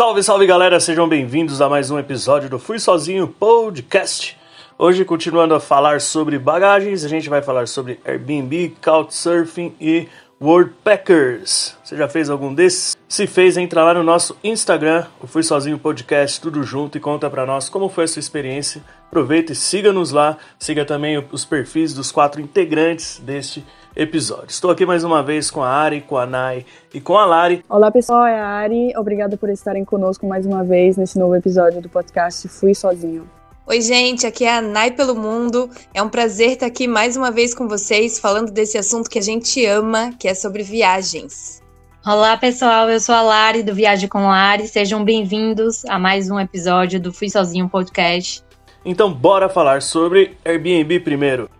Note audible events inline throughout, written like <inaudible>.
Salve, salve galera, sejam bem-vindos a mais um episódio do Fui Sozinho Podcast. Hoje, continuando a falar sobre bagagens, a gente vai falar sobre Airbnb, Couchsurfing e Worldpackers. Você já fez algum desses? Se fez, entra lá no nosso Instagram, o Fui Sozinho Podcast, tudo junto e conta pra nós como foi a sua experiência. Aproveita e siga-nos lá, siga também os perfis dos quatro integrantes deste episódio. Estou aqui mais uma vez com a Ari, com a Nai e com a Lari. Olá pessoal, é a Ari. Obrigada por estarem conosco mais uma vez nesse novo episódio do podcast Fui Sozinho. Oi, gente, aqui é a Nai pelo Mundo. É um prazer estar aqui mais uma vez com vocês, falando desse assunto que a gente ama, que é sobre viagens. Olá, pessoal, eu sou a Lari do Viagem com Lari. Sejam bem-vindos a mais um episódio do Fui Sozinho Podcast. Então, bora falar sobre Airbnb primeiro.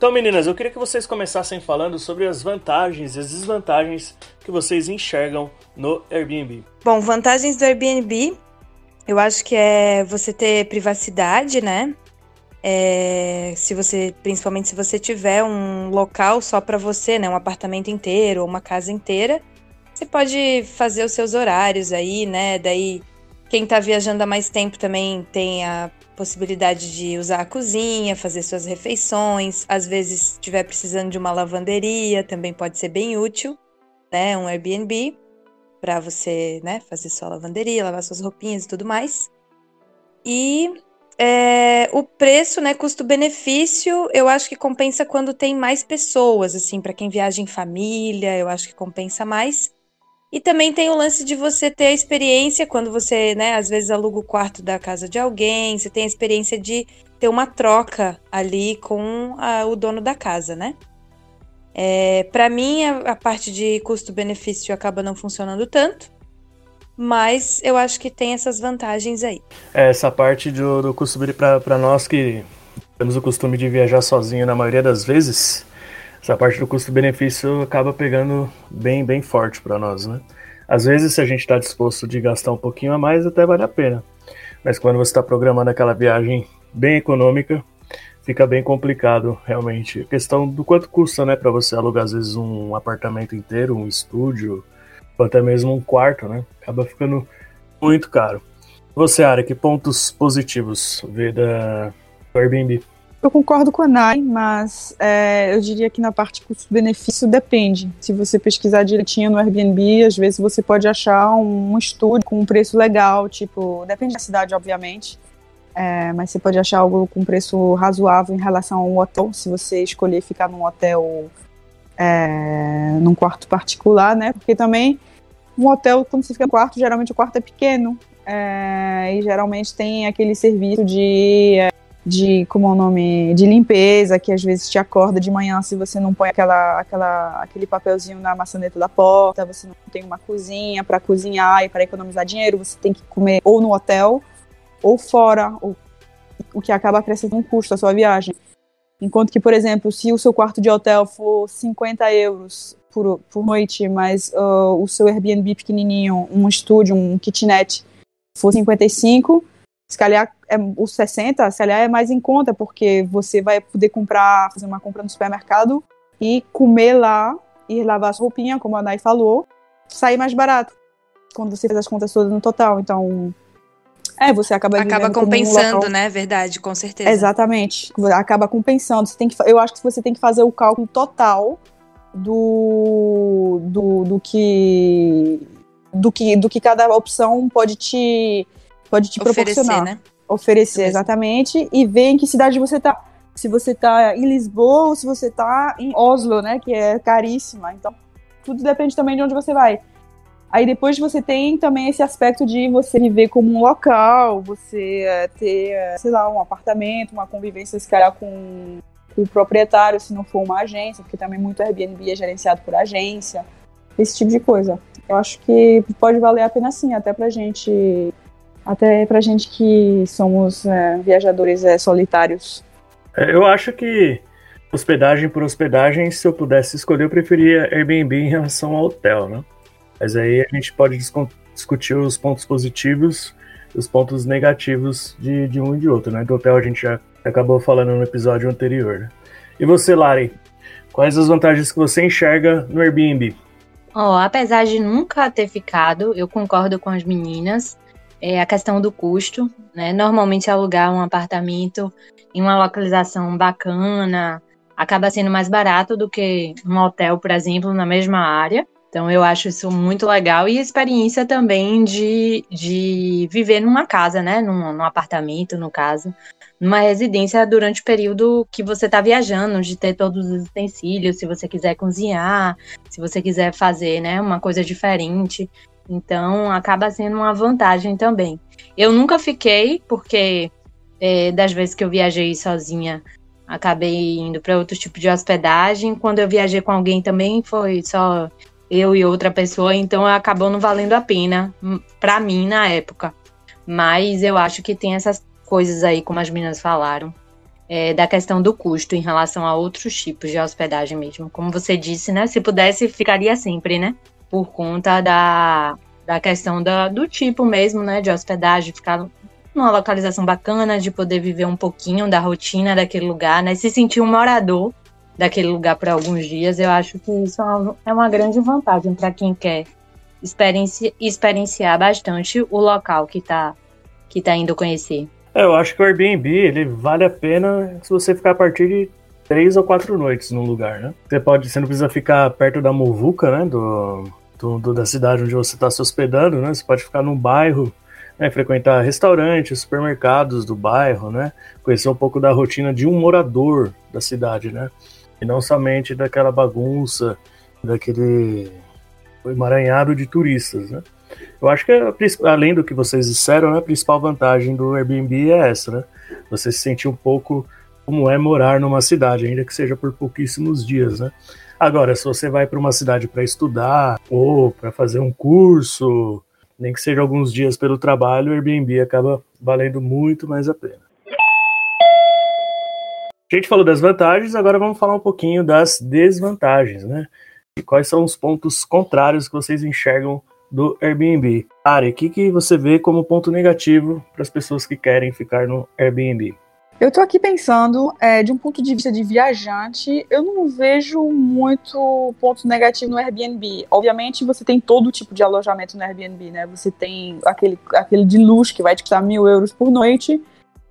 Então, meninas, eu queria que vocês começassem falando sobre as vantagens e as desvantagens que vocês enxergam no Airbnb. Bom, vantagens do Airbnb, eu acho que é você ter privacidade, né? É, se você, principalmente se você tiver um local só para você, né, um apartamento inteiro ou uma casa inteira, você pode fazer os seus horários aí, né? Daí quem tá viajando há mais tempo também tem a possibilidade de usar a cozinha, fazer suas refeições. Às vezes, estiver precisando de uma lavanderia, também pode ser bem útil, né? Um Airbnb para você, né, fazer sua lavanderia, lavar suas roupinhas e tudo mais. E é, o preço, né, custo-benefício, eu acho que compensa quando tem mais pessoas, assim, para quem viaja em família, eu acho que compensa mais. E também tem o lance de você ter a experiência quando você, né, às vezes aluga o quarto da casa de alguém, você tem a experiência de ter uma troca ali com a, o dono da casa, né? É, para mim, a, a, parte de custo-benefício acaba não funcionando tanto, mas eu acho que tem essas vantagens aí. É, essa parte do, do custo-benefício, para nós que temos o costume de viajar sozinho na maioria das vezes, essa parte do custo-benefício acaba pegando bem, bem forte para nós, né? Às vezes, se a gente está disposto de gastar um pouquinho a mais, até vale a pena. Mas quando você está programando aquela viagem bem econômica, fica bem complicado, realmente. A questão do quanto custa, né, para você alugar às vezes um apartamento inteiro, um estúdio, ou até mesmo um quarto, né? Acaba ficando muito caro. Você, Ara, que pontos positivos vê da Airbnb? Eu concordo com a Nai, mas é, eu diria que na parte custo-benefício depende. Se você pesquisar direitinho no Airbnb, às vezes você pode achar um estúdio com um preço legal, tipo, depende da cidade, obviamente. É, mas você pode achar algo com preço razoável em relação a um hotel, se você escolher ficar num hotel é, num quarto particular, né? Porque também um hotel, quando você fica no quarto, geralmente o quarto é pequeno. É, e geralmente tem aquele serviço de é, de como é o nome de limpeza que às vezes te acorda de manhã se você não põe aquela, aquela aquele papelzinho na maçaneta da porta você não tem uma cozinha para cozinhar e para economizar dinheiro você tem que comer ou no hotel ou fora o, o que acaba acrescentando um custo à sua viagem. Enquanto que por exemplo se o seu quarto de hotel for 50 euros por, por noite mas uh, o seu Airbnb pequenininho um estúdio um kitnet for 55 se calhar é, os 60, se calhar é mais em conta, porque você vai poder comprar, fazer uma compra no supermercado e comer lá e lavar as roupinhas, como a Nai falou, sair mais barato quando você faz as contas todas no total. Então, é, você acaba acaba compensando, um né? Verdade, com certeza. Exatamente, acaba compensando. Você tem que, eu acho que você tem que fazer o cálculo total do do, do que do que do que cada opção pode te pode te oferecer, proporcionar. Né? Oferecer, exatamente, e ver em que cidade você tá. Se você tá em Lisboa ou se você tá em Oslo, né, que é caríssima. Então, tudo depende também de onde você vai. Aí depois você tem também esse aspecto de você viver como um local, você é, ter, é, sei lá, um apartamento, uma convivência, se calhar, com, com o proprietário, se não for uma agência, porque também muito Airbnb é gerenciado por agência, esse tipo de coisa. Eu acho que pode valer a pena sim, até pra gente até pra gente que somos é, viajadores é, solitários. É, eu acho que hospedagem por hospedagem, se eu pudesse escolher, eu preferia Airbnb em relação ao hotel, né? Mas aí a gente pode discutir os pontos positivos e os pontos negativos de, de um e de outro, né? Do hotel a gente já acabou falando no episódio anterior. Né? E você, Lari, quais as vantagens que você enxerga no Airbnb? Oh, apesar de nunca ter ficado, eu concordo com as meninas. É a questão do custo, né? Normalmente alugar um apartamento em uma localização bacana acaba sendo mais barato do que um hotel, por exemplo, na mesma área. Então eu acho isso muito legal e experiência também de, de viver numa casa, né? Num, num apartamento, no caso, numa residência durante o período que você está viajando, de ter todos os utensílios, se você quiser cozinhar, se você quiser fazer, né, uma coisa diferente. Então acaba sendo uma vantagem também. Eu nunca fiquei, porque é, das vezes que eu viajei sozinha, acabei indo para outro tipo de hospedagem. Quando eu viajei com alguém também foi só eu e outra pessoa, então acabou não valendo a pena hum, para mim na época. Mas eu acho que tem essas coisas aí, como as meninas falaram, é, da questão do custo em relação a outros tipos de hospedagem mesmo. Como você disse, né? Se pudesse, ficaria sempre, né? Por conta da, da questão da, do tipo mesmo, né? De hospedagem, ficar numa localização bacana, de poder viver um pouquinho da rotina daquele lugar, né? Se sentir um morador daquele lugar por alguns dias, eu acho que isso é uma, é grande vantagem para quem quer experienci, experienciar bastante o local que está que tá indo conhecer. É, eu acho que o Airbnb ele vale a pena se você ficar a partir de três ou quatro noites no lugar, né? Você pode, você não precisa ficar perto da muvuca, né? Do, do, do da cidade onde você está se hospedando, né? Você pode ficar num bairro, né? frequentar restaurantes, supermercados do bairro, né? Conhecer um pouco da rotina de um morador da cidade, né? E não somente daquela bagunça, daquele emaranhado de turistas, né? Eu acho que, além do que vocês disseram, né, a principal vantagem do Airbnb é essa, né? Você se sentir um pouco como é morar numa cidade, ainda que seja por pouquíssimos dias, né? Agora, se você vai para uma cidade para estudar ou para fazer um curso, nem que seja alguns dias pelo trabalho, o Airbnb acaba valendo muito mais a pena. A gente falou das vantagens, agora vamos falar um pouquinho das desvantagens, né? E quais são os pontos contrários que vocês enxergam do Airbnb. Ari, o que, que você vê como ponto negativo para as pessoas que querem ficar no Airbnb? Eu estou aqui pensando, é, de um ponto de vista de viajante, eu não vejo muito ponto negativo no Airbnb. Obviamente, você tem todo tipo de alojamento no Airbnb, né? Você tem aquele, aquele de luxo que vai te custar mil euros por noite,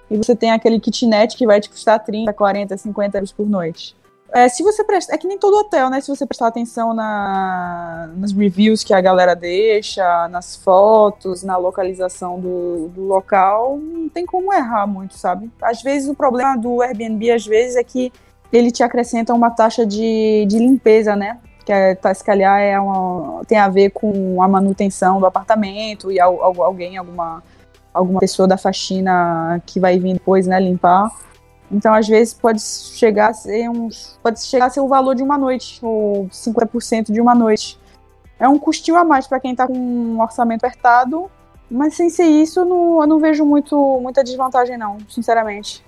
e você tem aquele kitnet que vai te custar 30, 40, 50 euros por noite. É, se você prestar, é que nem todo hotel, né? Se você prestar atenção na, nas reviews que a galera deixa, nas fotos, na localização do, do local, não tem como errar muito, sabe? Às vezes o problema do Airbnb, às vezes, é que ele te acrescenta uma taxa de, de limpeza, né? Que é, tá, se calhar é uma, tem a ver com a manutenção do apartamento e alguém, alguma alguma pessoa da faxina que vai vir depois, né, limpar. Então, às vezes, pode chegar a ser uns. Pode chegar a ser o valor de uma noite, ou 50% de uma noite. É um custinho a mais para quem está com um orçamento apertado, mas sem ser isso, eu não, eu não vejo muito, muita desvantagem, não, sinceramente.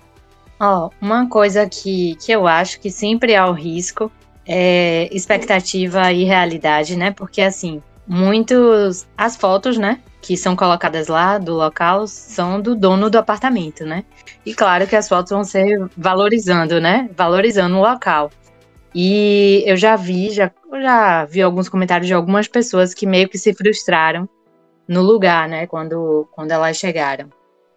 Ó, oh, uma coisa que, que eu acho que sempre há o risco é expectativa e realidade, né? Porque assim, muitos. As fotos, né? Que são colocadas lá do local são do dono do apartamento, né? E claro que as fotos vão ser valorizando, né? Valorizando o local. E eu já vi, já, já vi alguns comentários de algumas pessoas que meio que se frustraram no lugar, né? Quando, quando elas chegaram.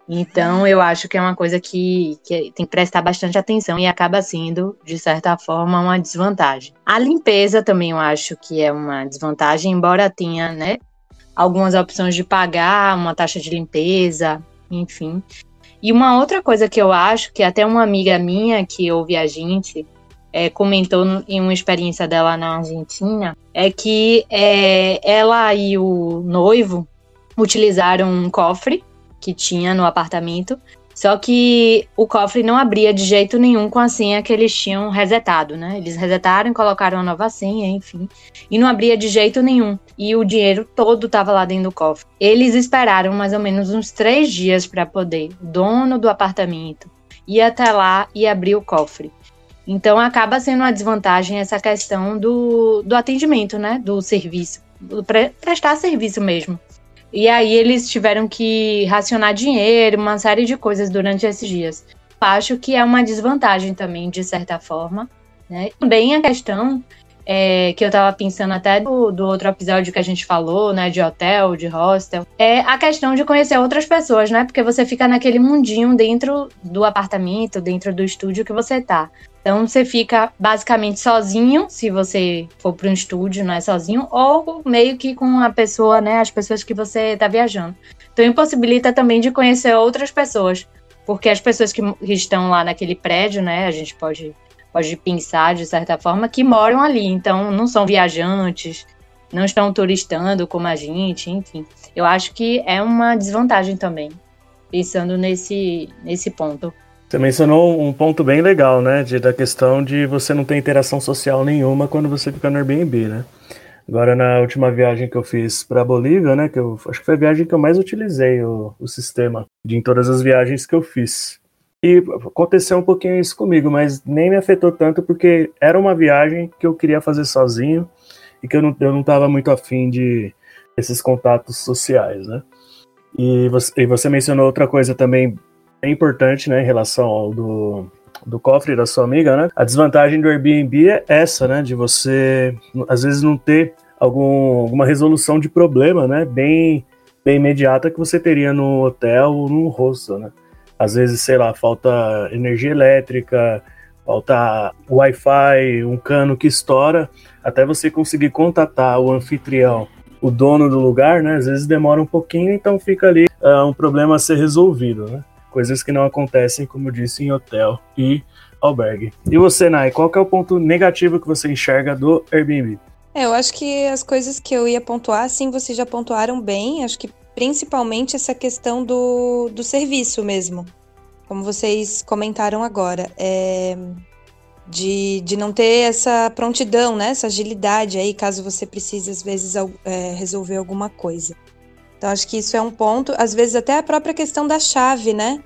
Então, eu acho que é uma coisa que, que tem que prestar bastante atenção e acaba sendo, de certa forma, uma desvantagem. A limpeza também eu acho que é uma desvantagem, embora tenha, né, algumas opções de pagar uma taxa de limpeza, enfim. E uma outra coisa que eu acho, que até uma amiga minha que ouve a gente é, comentou em uma experiência dela na Argentina, é que é, ela e o noivo utilizaram um cofre que tinha no apartamento. Só que o cofre não abria de jeito nenhum com a senha que eles tinham resetado, né? Eles resetaram, colocaram a nova senha, enfim. E não abria de jeito nenhum. E o dinheiro todo estava lá dentro do cofre. Eles esperaram mais ou menos uns três dias para poder, o dono do apartamento, ir até lá e abrir o cofre. Então acaba sendo uma desvantagem essa questão do, do atendimento, né? Do serviço. Pre prestar serviço mesmo. E aí eles tiveram que racionar dinheiro, uma série de coisas durante esses dias. Acho que é uma desvantagem também, de certa forma. Né? Também a questão é, que eu tava pensando até do, do outro episódio que a gente falou, né, de hotel, de hostel, é a questão de conhecer outras pessoas, né? Porque você fica naquele mundinho dentro do apartamento, dentro do estúdio que você tá. Então você fica basicamente sozinho, se você for para um estúdio, não é sozinho, ou meio que com a pessoa, né, as pessoas que você está viajando. Então impossibilita também de conhecer outras pessoas, porque as pessoas que estão lá naquele prédio, né, a gente pode pode pensar de certa forma que moram ali, então não são viajantes, não estão turistando como a gente, enfim. Eu acho que é uma desvantagem também, pensando nesse nesse ponto. Você mencionou um ponto bem legal, né? De, da questão de você não ter interação social nenhuma quando você fica no Airbnb, né? Agora, na última viagem que eu fiz para Bolívia, né? Que eu acho que foi a viagem que eu mais utilizei o, o sistema de em todas as viagens que eu fiz. E aconteceu um pouquinho isso comigo, mas nem me afetou tanto porque era uma viagem que eu queria fazer sozinho e que eu não, eu não tava muito afim de esses contatos sociais, né? E você, e você mencionou outra coisa também é importante, né, em relação ao do, do cofre da sua amiga, né? A desvantagem do Airbnb é essa, né, de você às vezes não ter algum, alguma resolução de problema, né, bem, bem imediata que você teria no hotel ou no hostel, né? Às vezes, sei lá, falta energia elétrica, falta Wi-Fi, um cano que estoura, até você conseguir contatar o anfitrião, o dono do lugar, né? Às vezes demora um pouquinho, então fica ali uh, um problema a ser resolvido, né? coisas que não acontecem, como eu disse, em hotel e albergue. E você, Nai, qual é o ponto negativo que você enxerga do Airbnb? É, eu acho que as coisas que eu ia pontuar, sim, vocês já pontuaram bem. Acho que principalmente essa questão do, do serviço mesmo. Como vocês comentaram agora. É, de, de não ter essa prontidão, né? Essa agilidade aí, caso você precise, às vezes, é, resolver alguma coisa. Então, acho que isso é um ponto. Às vezes, até a própria questão da chave, né?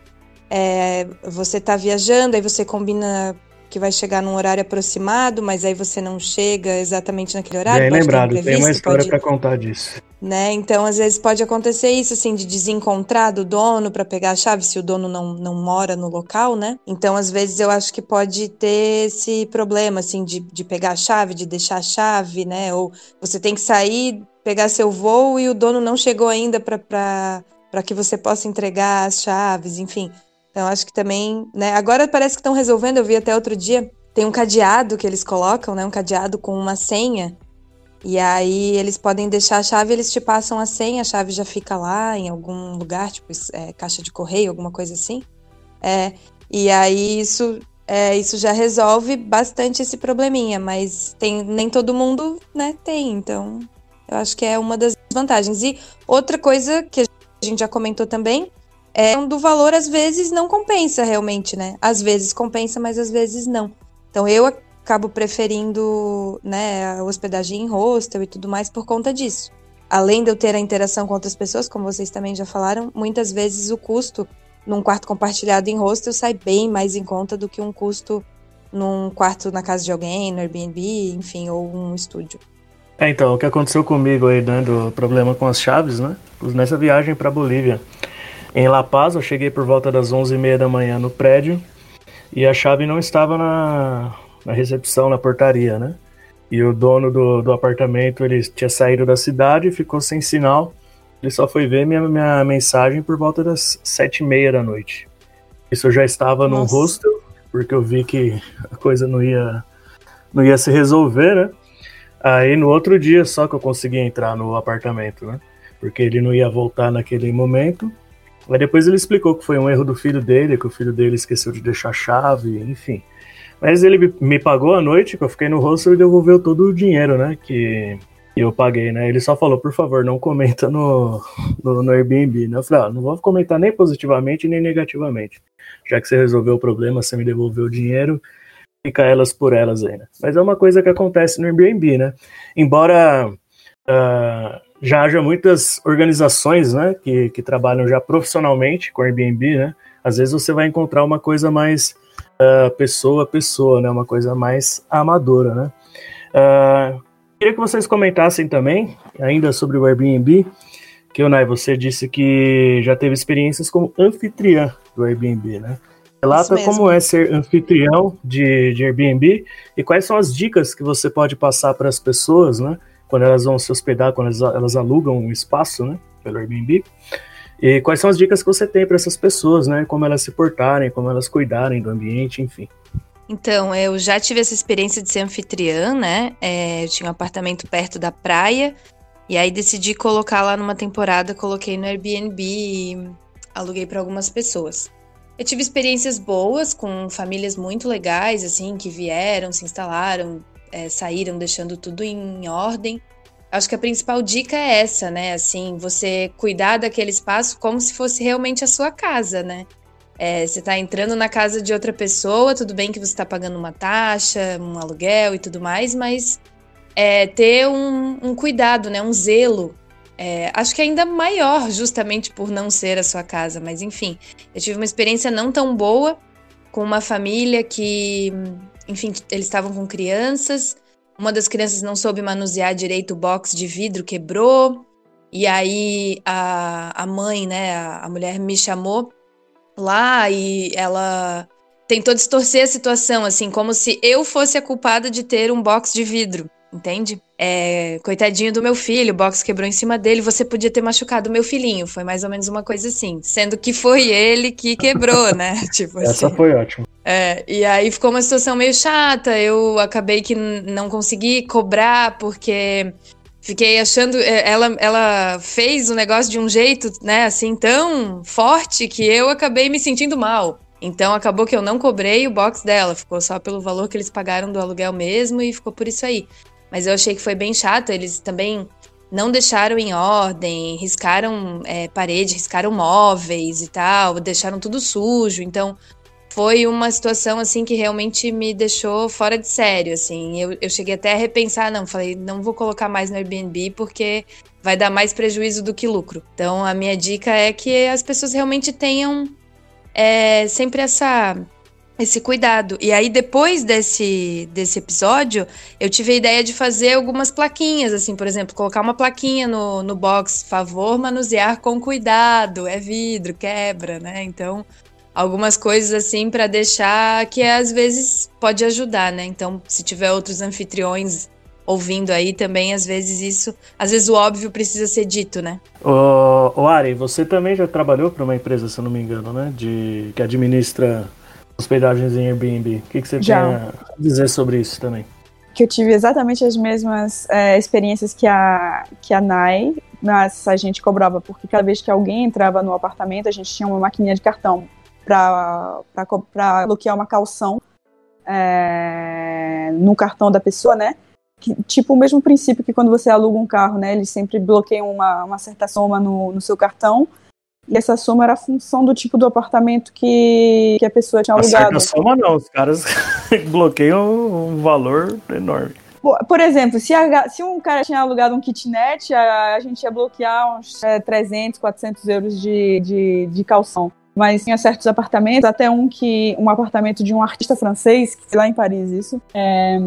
É, você está viajando, aí você combina que vai chegar num horário aproximado, mas aí você não chega exatamente naquele horário. Bem lembrado, tem uma história para contar disso. Né? Então, às vezes pode acontecer isso, assim, de desencontrar do dono para pegar a chave, se o dono não, não mora no local, né? Então, às vezes eu acho que pode ter esse problema, assim, de, de pegar a chave, de deixar a chave, né? Ou você tem que sair pegar seu voo e o dono não chegou ainda para que você possa entregar as chaves, enfim. Então acho que também, né? Agora parece que estão resolvendo, eu vi até outro dia, tem um cadeado que eles colocam, né? Um cadeado com uma senha. E aí eles podem deixar a chave, eles te passam a senha, a chave já fica lá em algum lugar, tipo é, caixa de correio, alguma coisa assim. É, e aí isso, é, isso já resolve bastante esse probleminha, mas tem, nem todo mundo né, tem, então eu acho que é uma das vantagens. E outra coisa que a gente já comentou também é do valor, às vezes não compensa realmente, né? Às vezes compensa, mas às vezes não. Então eu acabo preferindo, né, a hospedagem em hostel e tudo mais por conta disso. Além de eu ter a interação com outras pessoas, como vocês também já falaram, muitas vezes o custo num quarto compartilhado em hostel sai bem mais em conta do que um custo num quarto na casa de alguém, no Airbnb, enfim, ou um estúdio. É, então, o que aconteceu comigo aí, dando problema com as chaves, né? Nessa viagem para Bolívia. Em La Paz, eu cheguei por volta das 11h30 da manhã no prédio e a chave não estava na, na recepção, na portaria, né? E o dono do, do apartamento, ele tinha saído da cidade, ficou sem sinal. Ele só foi ver minha, minha mensagem por volta das sete e meia da noite. Isso eu já estava Nossa. no hostel, porque eu vi que a coisa não ia, não ia se resolver, né? Aí no outro dia só que eu consegui entrar no apartamento, né? Porque ele não ia voltar naquele momento. Aí depois ele explicou que foi um erro do filho dele, que o filho dele esqueceu de deixar a chave, enfim. Mas ele me pagou a noite, que eu fiquei no hostel e devolveu todo o dinheiro, né? Que eu paguei, né? Ele só falou, por favor, não comenta no, no, no Airbnb, né? Eu falei, ah, não vou comentar nem positivamente nem negativamente. Já que você resolveu o problema, você me devolveu o dinheiro, fica elas por elas aí, né? Mas é uma coisa que acontece no Airbnb, né? Embora uh, já haja muitas organizações, né, que, que trabalham já profissionalmente com Airbnb, né? Às vezes você vai encontrar uma coisa mais uh, pessoa a pessoa, né? Uma coisa mais amadora, né? Uh, queria que vocês comentassem também, ainda sobre o Airbnb, que, Nai, você disse que já teve experiências como anfitriã do Airbnb, né? Relata como é ser anfitrião de, de Airbnb e quais são as dicas que você pode passar para as pessoas, né? Quando elas vão se hospedar, quando elas, elas alugam um espaço, né? Pelo Airbnb. E quais são as dicas que você tem para essas pessoas, né? Como elas se portarem, como elas cuidarem do ambiente, enfim. Então, eu já tive essa experiência de ser anfitriã, né? É, eu tinha um apartamento perto da praia. E aí decidi colocar lá numa temporada, coloquei no Airbnb e aluguei para algumas pessoas. Eu tive experiências boas com famílias muito legais, assim, que vieram, se instalaram, é, saíram deixando tudo em ordem. Acho que a principal dica é essa, né? Assim, você cuidar daquele espaço como se fosse realmente a sua casa, né? É, você está entrando na casa de outra pessoa, tudo bem que você está pagando uma taxa, um aluguel e tudo mais, mas é, ter um, um, cuidado, né? Um zelo é, acho que ainda maior, justamente por não ser a sua casa, mas enfim, eu tive uma experiência não tão boa com uma família que, enfim, eles estavam com crianças. Uma das crianças não soube manusear direito o box de vidro, quebrou. E aí a, a mãe, né, a, a mulher me chamou lá e ela tentou distorcer a situação, assim, como se eu fosse a culpada de ter um box de vidro entende? É, coitadinho do meu filho, o box quebrou em cima dele, você podia ter machucado o meu filhinho. Foi mais ou menos uma coisa assim. Sendo que foi ele que quebrou, né? <laughs> tipo Essa assim. foi ótima. É, e aí ficou uma situação meio chata. Eu acabei que não consegui cobrar, porque fiquei achando. É, ela, ela fez o negócio de um jeito, né, assim, tão forte que eu acabei me sentindo mal. Então acabou que eu não cobrei o box dela, ficou só pelo valor que eles pagaram do aluguel mesmo e ficou por isso aí. Mas eu achei que foi bem chato. Eles também não deixaram em ordem, riscaram é, parede, riscaram móveis e tal, deixaram tudo sujo. Então foi uma situação assim que realmente me deixou fora de sério. Assim, eu, eu cheguei até a repensar, não, falei, não vou colocar mais no Airbnb porque vai dar mais prejuízo do que lucro. Então a minha dica é que as pessoas realmente tenham é, sempre essa esse cuidado. E aí, depois desse, desse episódio, eu tive a ideia de fazer algumas plaquinhas, assim, por exemplo, colocar uma plaquinha no, no box, favor manusear com cuidado, é vidro, quebra, né? Então, algumas coisas assim para deixar que às vezes pode ajudar, né? Então, se tiver outros anfitriões ouvindo aí também, às vezes isso, às vezes o óbvio precisa ser dito, né? Ô, ô Ari, você também já trabalhou para uma empresa, se eu não me engano, né? De que administra hospedagens em Airbnb. O que, que você Já. tem a dizer sobre isso também? Que eu tive exatamente as mesmas é, experiências que a, que a Nai, mas a gente cobrava, porque cada vez que alguém entrava no apartamento, a gente tinha uma maquininha de cartão para bloquear uma calção é, no cartão da pessoa, né? Que, tipo o mesmo princípio que quando você aluga um carro, né? Eles sempre bloqueiam uma, uma certa soma no, no seu cartão e essa soma era a função do tipo do apartamento que, que a pessoa tinha alugado. A soma não, os caras <laughs> bloqueiam um valor enorme. Por exemplo, se, a, se um cara tinha alugado um kitnet, a, a gente ia bloquear uns é, 300, 400 euros de, de, de calção. Mas tinha certos apartamentos, até um que um apartamento de um artista francês, que lá em Paris isso, é,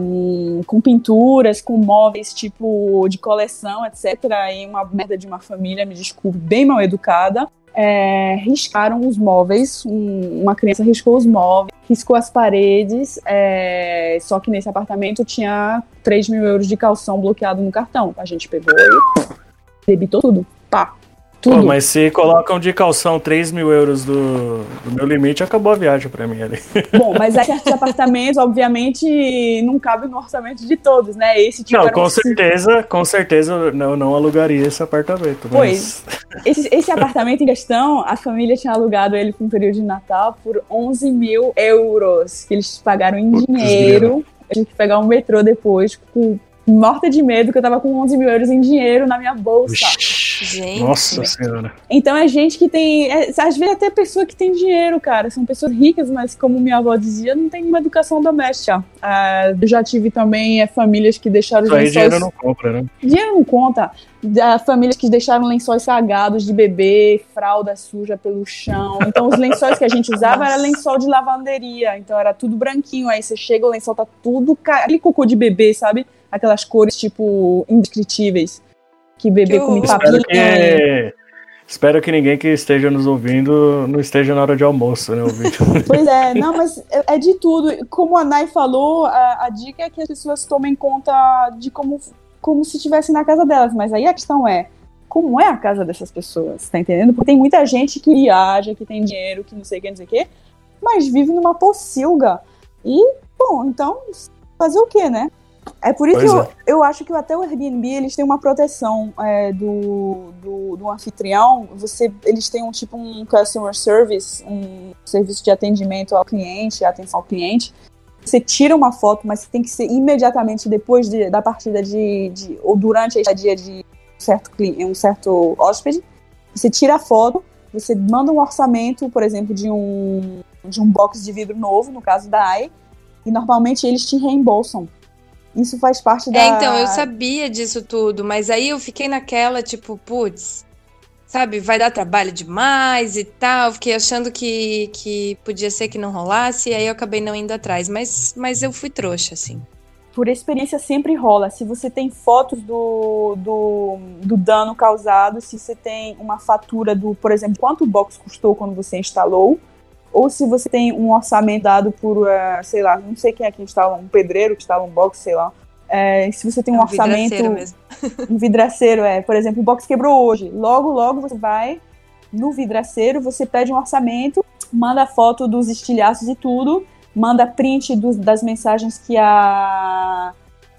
com pinturas, com móveis tipo de coleção, etc. E uma merda de uma família, me desculpe, bem mal educada é, riscaram os móveis, um, uma criança riscou os móveis, riscou as paredes, é, só que nesse apartamento tinha 3 mil euros de calção bloqueado no cartão. A gente pegou e debitou tudo. Pá, tudo. Pô, mas se colocam de calção 3 mil euros do, do meu limite, acabou a viagem para mim ali. <laughs> Bom, mas é certos apartamentos, obviamente, não cabe no orçamento de todos, né? Esse tipo Não, com certeza, com certeza não, não alugaria esse apartamento. Mas... Pois, esse, esse apartamento em questão, a família tinha alugado ele com um período de Natal por 11 mil euros, que eles pagaram em Putz dinheiro. Eu tive que pegar um metrô depois, com morta de medo, que eu tava com 11 mil euros em dinheiro na minha bolsa. Gente. Nossa senhora. Então é gente que tem. É, às vezes até pessoa que tem dinheiro, cara. São pessoas ricas, mas como minha avó dizia, não tem uma educação doméstica. Ah, eu já tive também é, famílias que deixaram os lençóis. dinheiro não compra, né? Dinheiro não conta. Ah, famílias que deixaram lençóis sagados de bebê, fralda suja pelo chão. Então os lençóis que a gente usava era lençol de lavanderia. Então era tudo branquinho. Aí você chega, o lençol tá tudo. Aquele cocô de bebê, sabe? Aquelas cores, tipo, indescritíveis que bebê come papinha. Espero que, Espero que ninguém que esteja nos ouvindo não esteja na hora de almoço, né, ouvindo. <laughs> Pois é, não, mas é, é de tudo. Como a Nai falou, a, a, dica é que as pessoas tomem conta de como, como se estivesse na casa delas. Mas aí a questão é, como é a casa dessas pessoas, tá entendendo? Porque tem muita gente que viaja, que tem dinheiro, que não sei o que, não sei o que, mas vive numa pocilga. E, bom, então, fazer o quê, né? É por isso que eu, é. eu acho que até o Airbnb eles têm uma proteção é, do, do, do, anfitrião. Você, eles têm um tipo um customer service, um serviço de atendimento ao cliente, atenção ao cliente. Você tira uma foto, mas tem que ser imediatamente depois de, da partida de, de ou durante a estadia de um certo cliente, um certo hóspede. Você tira a foto, você manda um orçamento, por exemplo, de um de um box de vidro novo, no caso da AI, e normalmente eles te reembolsam isso faz parte da. É, então, eu sabia disso tudo, mas aí eu fiquei naquela, tipo, putz, sabe, vai dar trabalho demais e tal. Fiquei achando que, que podia ser que não rolasse, e aí eu acabei não indo atrás. Mas, mas eu fui trouxa, assim. Por experiência sempre rola. Se você tem fotos do, do, do dano causado, se você tem uma fatura do, por exemplo, quanto o box custou quando você instalou, ou se você tem um orçamento dado por, uh, sei lá, não sei quem é que instala, um pedreiro que instala um box, sei lá. É, se você tem um, é um orçamento. Vidraceiro mesmo. <laughs> um vidraceiro, é. Por exemplo, o box quebrou hoje. Logo, logo você vai no vidraceiro, você pede um orçamento, manda foto dos estilhaços e tudo, manda print dos, das mensagens que a.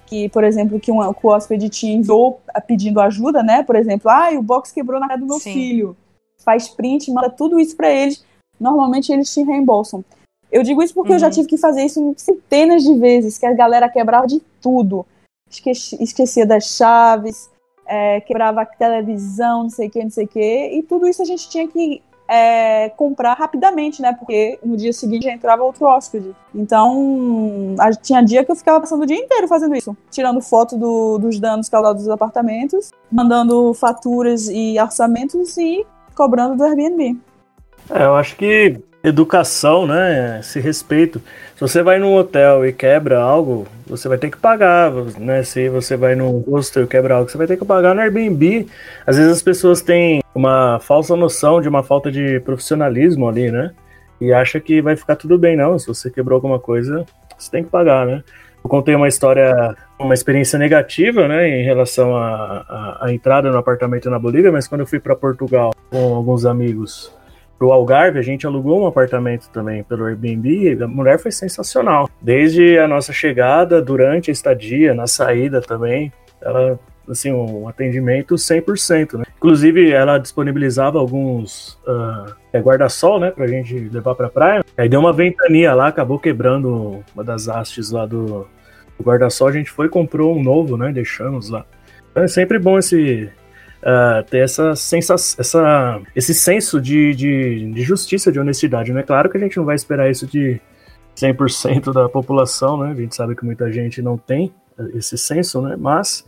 Que, por exemplo, que, um, que o hóspede te enviou pedindo ajuda, né? Por exemplo, ah, o box quebrou na casa do meu Sim. filho. Faz print, manda tudo isso para eles normalmente eles te reembolsam. Eu digo isso porque uhum. eu já uhum. tive que fazer isso centenas de vezes, que a galera quebrava de tudo. Esquecia, esquecia das chaves, é, quebrava a televisão, não sei o que, não sei o que. E tudo isso a gente tinha que é, comprar rapidamente, né? Porque no dia seguinte já entrava outro hóspede. Então, a, tinha dia que eu ficava passando o dia inteiro fazendo isso. Tirando foto do, dos danos causados dos apartamentos, mandando faturas e orçamentos e cobrando do Airbnb. É, eu acho que educação, né? Esse respeito. Se você vai num hotel e quebra algo, você vai ter que pagar, né? Se você vai num hostel e quebra algo, você vai ter que pagar no Airbnb. Às vezes as pessoas têm uma falsa noção de uma falta de profissionalismo ali, né? E acha que vai ficar tudo bem, não. Se você quebrou alguma coisa, você tem que pagar, né? Eu contei uma história, uma experiência negativa, né, em relação à entrada no apartamento na Bolívia, mas quando eu fui para Portugal com alguns amigos pro Algarve, a gente alugou um apartamento também pelo Airbnb e a mulher foi sensacional. Desde a nossa chegada, durante a estadia, na saída também, ela assim, um atendimento 100%, né? Inclusive, ela disponibilizava alguns uh, guarda-sol, né, pra gente levar pra praia. Aí deu uma ventania lá, acabou quebrando uma das hastes lá do, do guarda-sol. A gente foi e comprou um novo, né, deixamos lá. Então é sempre bom esse, uh, ter essa sensação, essa, esse senso de, de, de, justiça, de honestidade. Né? Claro que a gente não vai esperar isso de 100% da população, né? A gente sabe que muita gente não tem esse senso, né? Mas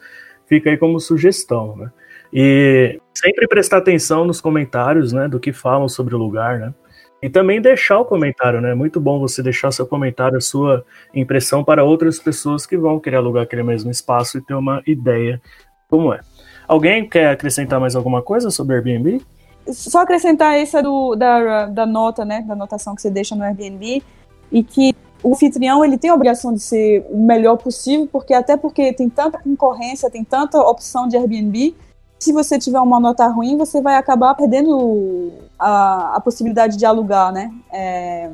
fica aí como sugestão, né? E sempre prestar atenção nos comentários, né? Do que falam sobre o lugar, né? E também deixar o comentário, né? Muito bom você deixar seu comentário, a sua impressão para outras pessoas que vão querer alugar aquele mesmo espaço e ter uma ideia como é. Alguém quer acrescentar mais alguma coisa sobre Airbnb? Só acrescentar essa do, da, da nota, né? Da notação que você deixa no Airbnb e que o anfitrião ele tem a obrigação de ser o melhor possível, porque até porque tem tanta concorrência, tem tanta opção de Airbnb, se você tiver uma nota ruim, você vai acabar perdendo a, a possibilidade de alugar, né? É,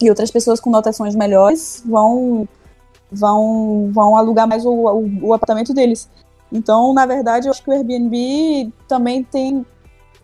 e outras pessoas com notações melhores vão vão vão alugar mais o, o, o apartamento deles. Então, na verdade, eu acho que o Airbnb também tem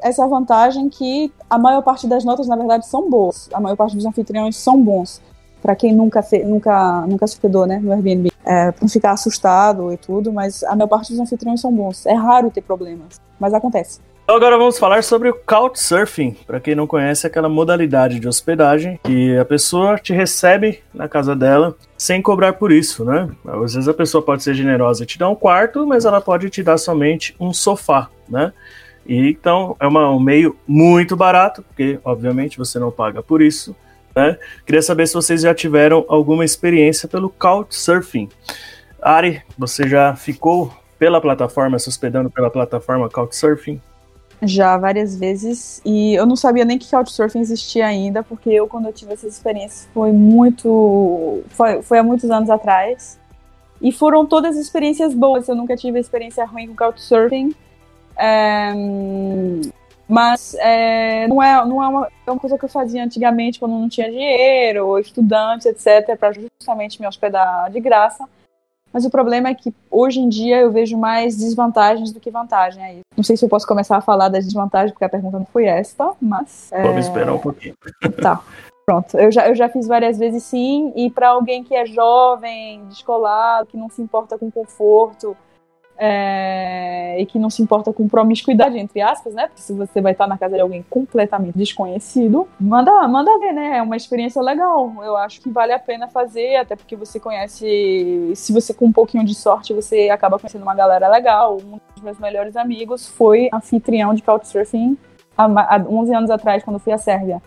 essa vantagem que a maior parte das notas, na verdade, são boas. A maior parte dos anfitriões são bons. Para quem nunca, fe, nunca, nunca hospedou né, no Airbnb. É, pra não ficar assustado e tudo, mas a maior parte dos anfitriões são bons. É raro ter problemas, mas acontece. Então agora vamos falar sobre o Couchsurfing. Para quem não conhece, é aquela modalidade de hospedagem que a pessoa te recebe na casa dela sem cobrar por isso, né? Às vezes a pessoa pode ser generosa e te dar um quarto, mas ela pode te dar somente um sofá, né? E então é uma, um meio muito barato, porque obviamente você não paga por isso, né? Queria saber se vocês já tiveram alguma experiência pelo Couchsurfing. Ari, você já ficou pela plataforma, se hospedando pela plataforma Couchsurfing? Já várias vezes. E eu não sabia nem que Couchsurfing existia ainda, porque eu, quando eu tive essas experiências, foi muito. Foi, foi há muitos anos atrás. E foram todas experiências boas. Eu nunca tive experiência ruim com Couchsurfing. É, mas é, não, é, não é, uma, é uma coisa que eu fazia antigamente quando não tinha dinheiro, ou estudante, etc., para justamente me hospedar de graça. Mas o problema é que hoje em dia eu vejo mais desvantagens do que vantagem aí. Não sei se eu posso começar a falar das desvantagens, porque a pergunta não foi esta, mas. É... Vamos esperar um pouquinho. <laughs> Tá. Pronto, eu já, eu já fiz várias vezes sim, e para alguém que é jovem, descolado, que não se importa com conforto, é, e que não se importa com promiscuidade, entre aspas, né? Porque se você vai estar na casa de alguém completamente desconhecido, manda, manda ver, né? É uma experiência legal. Eu acho que vale a pena fazer, até porque você conhece. Se você com um pouquinho de sorte, você acaba conhecendo uma galera legal. Um dos meus melhores amigos foi anfitrião de Couchsurfing há 11 anos atrás, quando fui à Sérvia.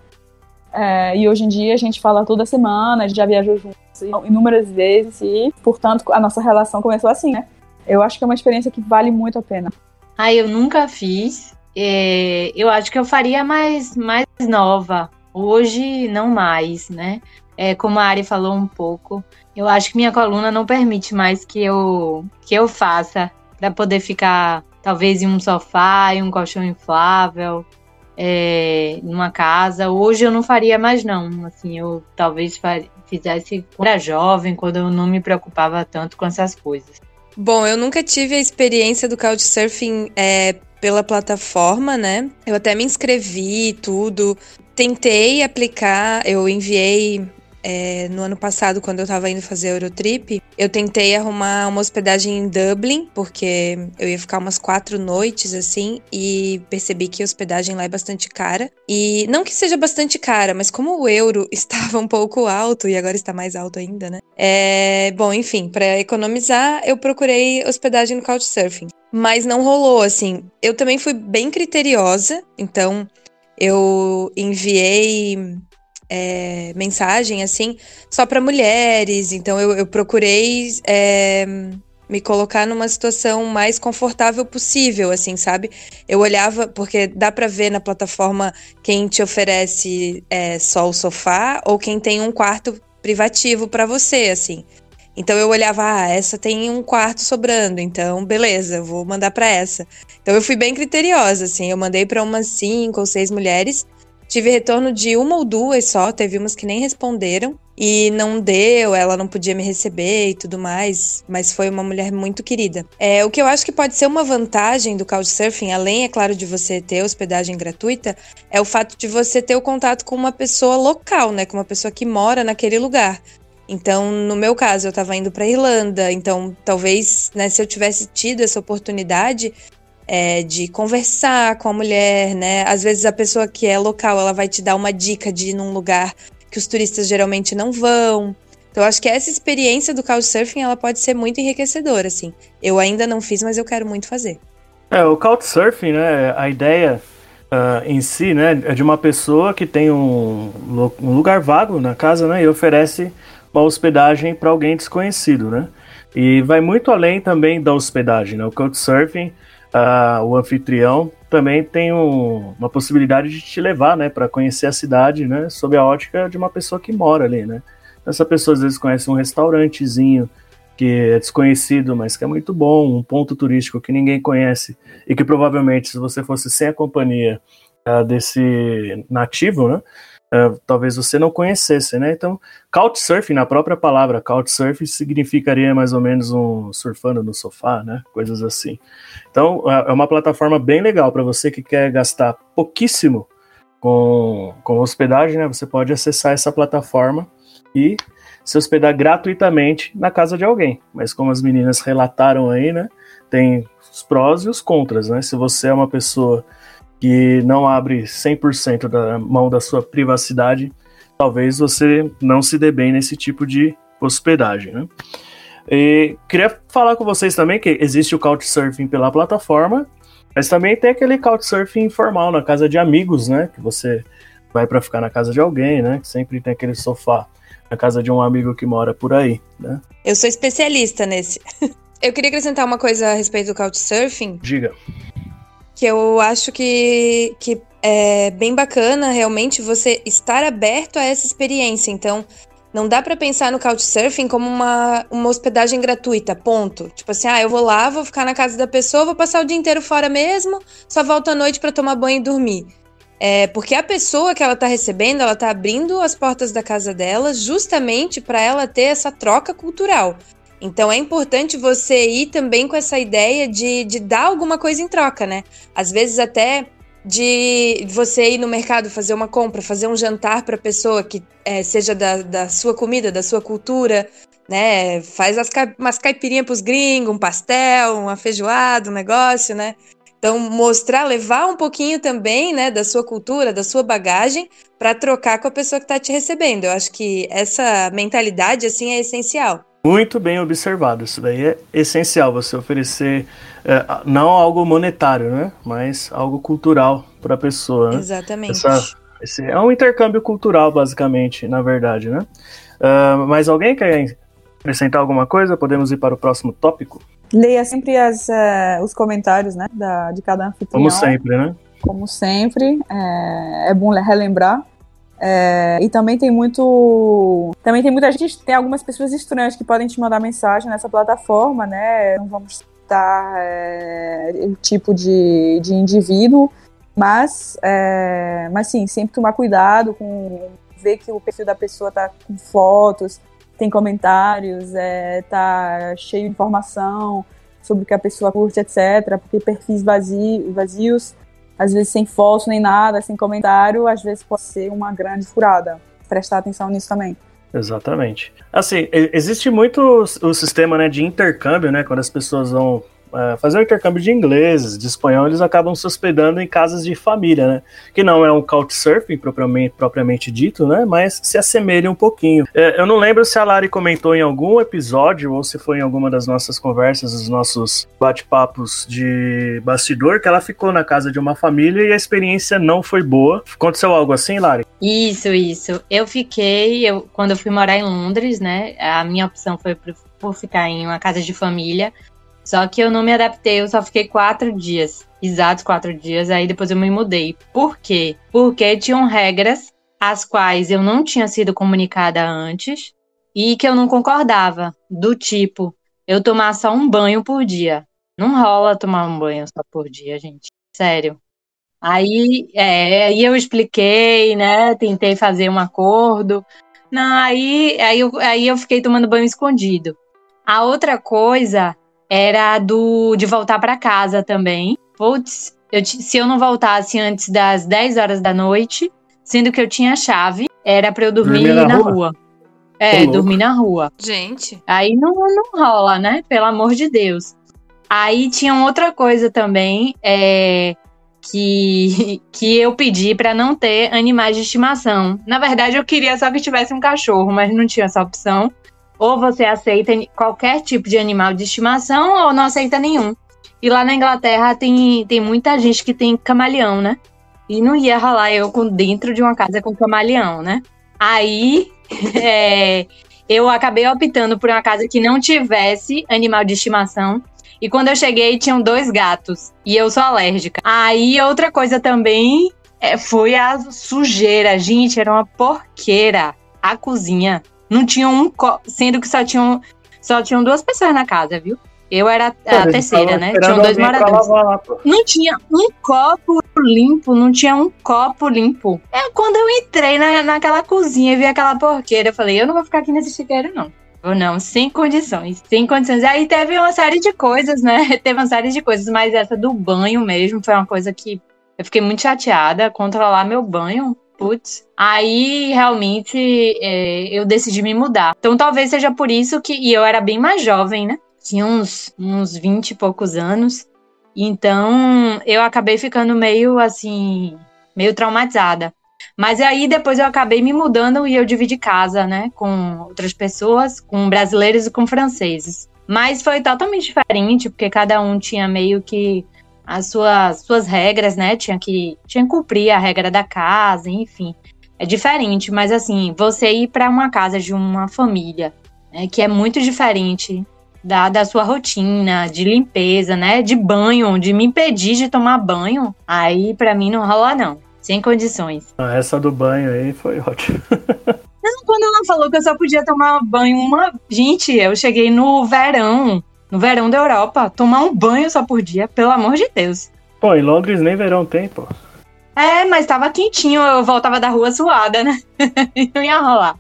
É, e hoje em dia a gente fala toda semana, a gente já viajou juntos inúmeras vezes e, portanto, a nossa relação começou assim, né? Eu acho que é uma experiência que vale muito a pena. Ah, eu nunca fiz. É, eu acho que eu faria mais, mais nova. Hoje, não mais, né? É, como a Ari falou um pouco, eu acho que minha coluna não permite mais que eu, que eu faça para poder ficar, talvez, em um sofá, em um colchão inflável, é, numa casa. Hoje eu não faria mais, não. Assim, eu talvez fizesse quando era jovem, quando eu não me preocupava tanto com essas coisas. Bom, eu nunca tive a experiência do Couchsurfing é, pela plataforma, né? Eu até me inscrevi tudo. Tentei aplicar, eu enviei é, no ano passado, quando eu tava indo fazer a Eurotrip, eu tentei arrumar uma hospedagem em Dublin, porque eu ia ficar umas quatro noites assim, e percebi que a hospedagem lá é bastante cara. E não que seja bastante cara, mas como o euro <laughs> estava um pouco alto e agora está mais alto ainda, né? É, bom, enfim, para economizar, eu procurei hospedagem no Couchsurfing. Mas não rolou, assim. Eu também fui bem criteriosa, então eu enviei é, mensagem, assim, só para mulheres. Então eu, eu procurei é, me colocar numa situação mais confortável possível, assim, sabe? Eu olhava, porque dá para ver na plataforma quem te oferece é, só o sofá ou quem tem um quarto privativo para você, assim. Então eu olhava, ah, essa tem um quarto sobrando, então beleza, vou mandar para essa. Então eu fui bem criteriosa, assim, eu mandei para umas cinco ou seis mulheres Tive retorno de uma ou duas só, teve umas que nem responderam e não deu, ela não podia me receber e tudo mais, mas foi uma mulher muito querida. É, o que eu acho que pode ser uma vantagem do Couchsurfing, além, é claro, de você ter hospedagem gratuita, é o fato de você ter o contato com uma pessoa local, né, com uma pessoa que mora naquele lugar. Então, no meu caso, eu estava indo para Irlanda, então talvez, né, se eu tivesse tido essa oportunidade, é, de conversar com a mulher, né? Às vezes a pessoa que é local, ela vai te dar uma dica de ir num lugar que os turistas geralmente não vão. Então, acho que essa experiência do Couchsurfing, ela pode ser muito enriquecedora, assim. Eu ainda não fiz, mas eu quero muito fazer. É, o Couchsurfing, né, a ideia uh, em si, né, é de uma pessoa que tem um, um lugar vago na casa, né, e oferece uma hospedagem para alguém desconhecido, né. E vai muito além também da hospedagem, né, o Couchsurfing uh, o anfitrião também tem um, uma possibilidade de te levar, né, para conhecer a cidade, né, sob a ótica de uma pessoa que mora ali, né. Essa pessoa às vezes conhece um restaurantezinho que é desconhecido, mas que é muito bom, um ponto turístico que ninguém conhece e que provavelmente se você fosse sem a companhia uh, desse nativo, né, Uh, talvez você não conhecesse, né? Então, couchsurfing, na própria palavra couchsurfing, significaria mais ou menos um surfando no sofá, né? Coisas assim. Então, é, é uma plataforma bem legal para você que quer gastar pouquíssimo com, com hospedagem, né? Você pode acessar essa plataforma e se hospedar gratuitamente na casa de alguém. Mas como as meninas relataram aí, né? Tem os prós e os contras, né? Se você é uma pessoa que não abre 100% da mão da sua privacidade, talvez você não se dê bem nesse tipo de hospedagem, né? E queria falar com vocês também que existe o Couchsurfing pela plataforma, mas também tem aquele Couchsurfing informal na casa de amigos, né? Que você vai para ficar na casa de alguém, né? Que sempre tem aquele sofá na casa de um amigo que mora por aí, né? Eu sou especialista nesse. <laughs> Eu queria acrescentar uma coisa a respeito do Couchsurfing. Diga que eu acho que, que é bem bacana realmente você estar aberto a essa experiência. Então, não dá para pensar no Couchsurfing como uma, uma hospedagem gratuita, ponto. Tipo assim, ah, eu vou lá, vou ficar na casa da pessoa, vou passar o dia inteiro fora mesmo, só volto à noite para tomar banho e dormir. É, porque a pessoa que ela tá recebendo, ela tá abrindo as portas da casa dela justamente para ela ter essa troca cultural. Então é importante você ir também com essa ideia de, de dar alguma coisa em troca, né? Às vezes até de você ir no mercado fazer uma compra, fazer um jantar para pessoa que é, seja da, da sua comida, da sua cultura, né? Faz as, umas caipirinhas para os gringos, um pastel, uma feijoada, um negócio, né? Então, mostrar, levar um pouquinho também, né, da sua cultura, da sua bagagem, para trocar com a pessoa que está te recebendo. Eu acho que essa mentalidade, assim, é essencial. Muito bem observado. Isso daí é essencial, você oferecer é, não algo monetário, né? Mas algo cultural para a pessoa. Né? Exatamente. Essa, esse é um intercâmbio cultural, basicamente, na verdade, né? Uh, mas alguém quer acrescentar alguma coisa? Podemos ir para o próximo tópico? Leia sempre as, uh, os comentários, né? Da, de cada anfitrião. Como sempre, né? Como sempre. É, é bom relembrar é, e também tem muito. Também tem muita gente, tem algumas pessoas estranhas que podem te mandar mensagem nessa plataforma, né? Não vamos citar é, o tipo de, de indivíduo, mas, é, mas sim, sempre tomar cuidado com ver que o perfil da pessoa tá com fotos, tem comentários, é, tá cheio de informação sobre o que a pessoa curte, etc. Porque perfis vazios, vazios às vezes sem foto nem nada, sem comentário, às vezes pode ser uma grande furada. Prestar atenção nisso também. Exatamente. Assim, existe muito o sistema né, de intercâmbio, né? Quando as pessoas vão é, fazer o intercâmbio de inglês, de espanhol, eles acabam se hospedando em casas de família, né? Que não é um couchsurfing propriamente, propriamente dito, né? Mas se assemelha um pouquinho. É, eu não lembro se a Lari comentou em algum episódio ou se foi em alguma das nossas conversas, dos nossos bate-papos de bastidor, que ela ficou na casa de uma família e a experiência não foi boa. Aconteceu algo assim, Lari? Isso, isso. Eu fiquei, eu, quando eu fui morar em Londres, né? A minha opção foi por ficar em uma casa de família. Só que eu não me adaptei, eu só fiquei quatro dias. Exatos quatro dias, aí depois eu me mudei. Por quê? Porque tinham regras as quais eu não tinha sido comunicada antes e que eu não concordava. Do tipo, eu tomar só um banho por dia. Não rola tomar um banho só por dia, gente. Sério. Aí, é, aí eu expliquei, né? Tentei fazer um acordo. Não, aí, aí, eu, aí eu fiquei tomando banho escondido. A outra coisa era do de voltar para casa também. Putz, eu, se eu não voltasse antes das 10 horas da noite, sendo que eu tinha chave, era para eu dormir, dormir na, na, rua. rua. É, dormir na rua. Gente. Aí não, não rola, né? Pelo amor de Deus. Aí tinha outra coisa também, é, que, <laughs> que eu pedi para não ter animais de estimação. Na verdade, eu queria só que tivesse um cachorro, mas não tinha essa opção. Ou você aceita qualquer tipo de animal de estimação ou não aceita nenhum. E lá na Inglaterra tem, tem muita gente que tem camaleão, né? E não ia rolar eu com, dentro de uma casa com camaleão, né? Aí <laughs> é, eu acabei optando por uma casa que não tivesse animal de estimação. E quando eu cheguei, tinham dois gatos. E eu sou alérgica. Aí outra coisa também é, foi a sujeira. Gente, era uma porqueira. A cozinha. Não tinha um copo, sendo que só tinham, só tinham duas pessoas na casa, viu? Eu era a terceira, né? Tinham dois moradores. não tinha um copo limpo, não tinha um copo limpo. É quando eu entrei na, naquela cozinha e vi aquela porqueira, eu falei, eu não vou ficar aqui nesse chiqueiro, não. Ou não, sem condições, sem condições. Aí teve uma série de coisas, né? <laughs> teve uma série de coisas, mas essa do banho mesmo foi uma coisa que eu fiquei muito chateada. Controlar meu banho putz. Aí realmente é, eu decidi me mudar. Então talvez seja por isso que. E eu era bem mais jovem, né? Tinha uns, uns 20 e poucos anos. Então eu acabei ficando meio assim. meio traumatizada. Mas aí depois eu acabei me mudando e eu dividi casa, né? Com outras pessoas, com brasileiros e com franceses. Mas foi totalmente diferente, porque cada um tinha meio que as suas, suas regras, né? Tinha que, tinha que cumprir a regra da casa, enfim. É diferente, mas assim, você ir para uma casa de uma família, né, que é muito diferente da, da sua rotina, de limpeza, né? De banho, de me impedir de tomar banho, aí para mim não rola, não. Sem condições. Essa do banho aí foi ótimo. Não, quando ela falou que eu só podia tomar banho uma. Gente, eu cheguei no verão, no verão da Europa, tomar um banho só por dia, pelo amor de Deus. Pô, em Londres nem verão tem, pô. É, mas tava quentinho, eu voltava da rua suada, né? <laughs> não ia rolar.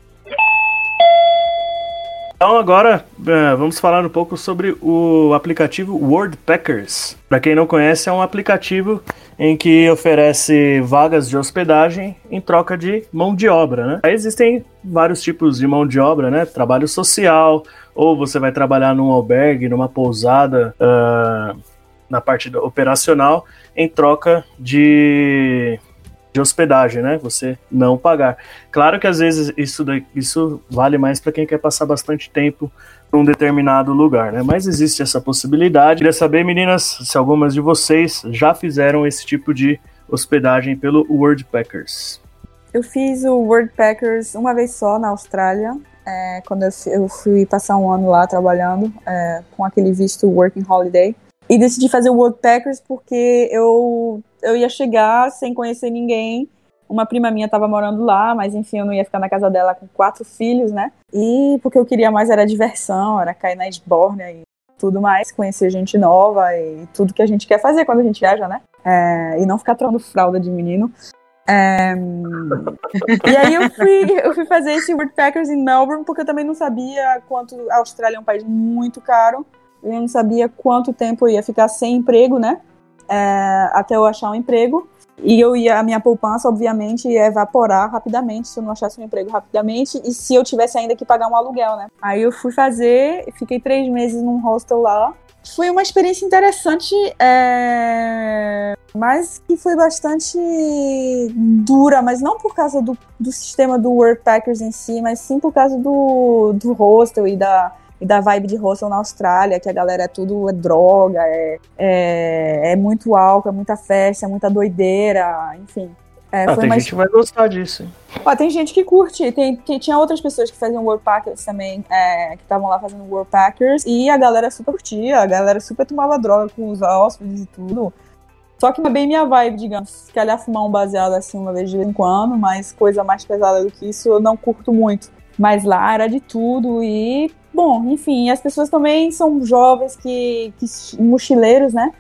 Então agora é, vamos falar um pouco sobre o aplicativo Wordpackers. Para quem não conhece, é um aplicativo em que oferece vagas de hospedagem em troca de mão de obra, né? Aí existem vários tipos de mão de obra, né? Trabalho social, ou você vai trabalhar num albergue, numa pousada, uh, na parte operacional, em troca de de hospedagem, né? Você não pagar. Claro que às vezes isso, isso vale mais para quem quer passar bastante tempo num determinado lugar, né? Mas existe essa possibilidade. Queria saber, meninas, se algumas de vocês já fizeram esse tipo de hospedagem pelo Wordpackers. Eu fiz o Wordpackers uma vez só na Austrália, é, quando eu, eu, fui passar um ano lá trabalhando é, com aquele visto Working Holiday. E decidi fazer o Wordpackers porque eu eu ia chegar sem conhecer ninguém. Uma prima minha estava morando lá, mas enfim, eu não ia ficar na casa dela com quatro filhos, né? E porque eu queria mais era diversão, era cair na esbórnia e tudo mais, conhecer gente nova e tudo que a gente quer fazer quando a gente viaja, né? É, e não ficar trocando fralda de menino. É, e aí eu fui, eu fui fazer esse Woodpeckers em Melbourne porque eu também não sabia quanto a Austrália é um país muito caro. Eu não sabia quanto tempo eu ia ficar sem emprego, né? É, até eu achar um emprego. E eu ia, a minha poupança, obviamente, ia evaporar rapidamente se eu não achasse um emprego rapidamente e se eu tivesse ainda que pagar um aluguel, né? Aí eu fui fazer, fiquei três meses num hostel lá. Foi uma experiência interessante, é... mas que foi bastante dura, mas não por causa do, do sistema do Workpackers em si, mas sim por causa do, do hostel e da, e da vibe de hostel na Austrália, que a galera é tudo é droga, é, é, é muito álcool, é muita festa, é muita doideira, enfim. É, ah, tem mais... gente que vai gostar disso. Ó, tem gente que curte. Tem, tem, tinha outras pessoas que faziam World Packers também, é, que estavam lá fazendo World Packers, e a galera super curtia, a galera super tomava droga com os hóspedes e tudo. Só que não é bem minha vibe, digamos. Se calhar fumar um baseado assim uma vez de vez em quando, mas coisa mais pesada do que isso eu não curto muito. Mas lá era de tudo e Bom, enfim, as pessoas também são jovens que, que mochileiros, né?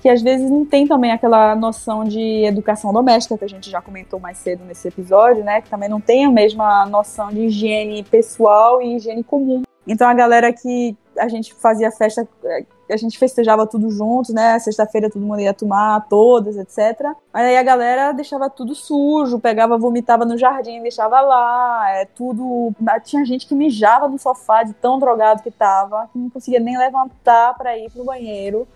Que às vezes não tem também aquela noção de educação doméstica que a gente já comentou mais cedo nesse episódio, né? Que também não tem a mesma noção de higiene pessoal e higiene comum. Então a galera que a gente fazia festa a gente festejava tudo junto, né? Sexta-feira todo mundo ia tomar, todas, etc. Aí a galera deixava tudo sujo, pegava, vomitava no jardim, deixava lá, é tudo. Tinha gente que mijava no sofá de tão drogado que tava, que não conseguia nem levantar para ir pro banheiro.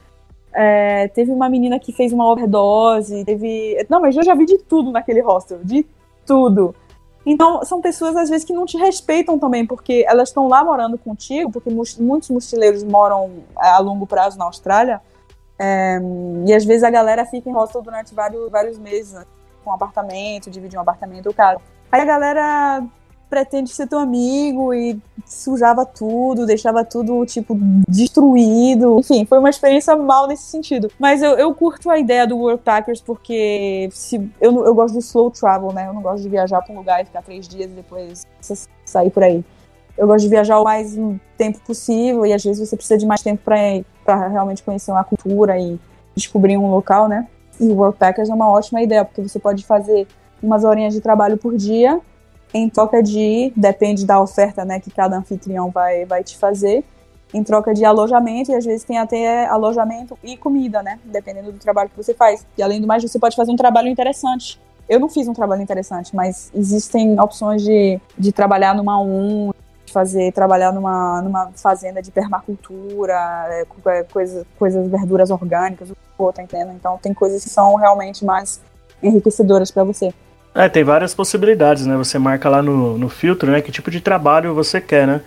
É, teve uma menina que fez uma overdose, teve. Não, mas eu já vi de tudo naquele hostel, de tudo. Então, são pessoas, às vezes, que não te respeitam também, porque elas estão lá morando contigo, porque muitos mochileiros moram é, a longo prazo na Austrália, é, e às vezes a galera fica em hostel durante vários, vários meses, né, com um apartamento, dividir um apartamento, o cara. Aí a galera pretende ser teu amigo e sujava tudo, deixava tudo, tipo, destruído. Enfim, foi uma experiência mal nesse sentido. Mas eu, eu curto a ideia do Worldpackers porque se, eu, eu gosto do slow travel, né? Eu não gosto de viajar pra um lugar e ficar três dias e depois sair por aí. Eu gosto de viajar o mais tempo possível e às vezes você precisa de mais tempo para realmente conhecer uma cultura e descobrir um local, né? E o Worldpackers é uma ótima ideia, porque você pode fazer umas horinhas de trabalho por dia em troca de, depende da oferta né, que cada anfitrião vai, vai te fazer, em troca de alojamento, e às vezes tem até alojamento e comida, né? Dependendo do trabalho que você faz. E além do mais, você pode fazer um trabalho interessante. Eu não fiz um trabalho interessante, mas existem opções de, de trabalhar numa de fazer, trabalhar numa, numa fazenda de permacultura, é, é coisas, coisas, verduras orgânicas, o que tá entendendo? Então tem coisas que são realmente mais enriquecedoras para você. É, tem várias possibilidades, né? Você marca lá no, no filtro, né? Que tipo de trabalho você quer, né?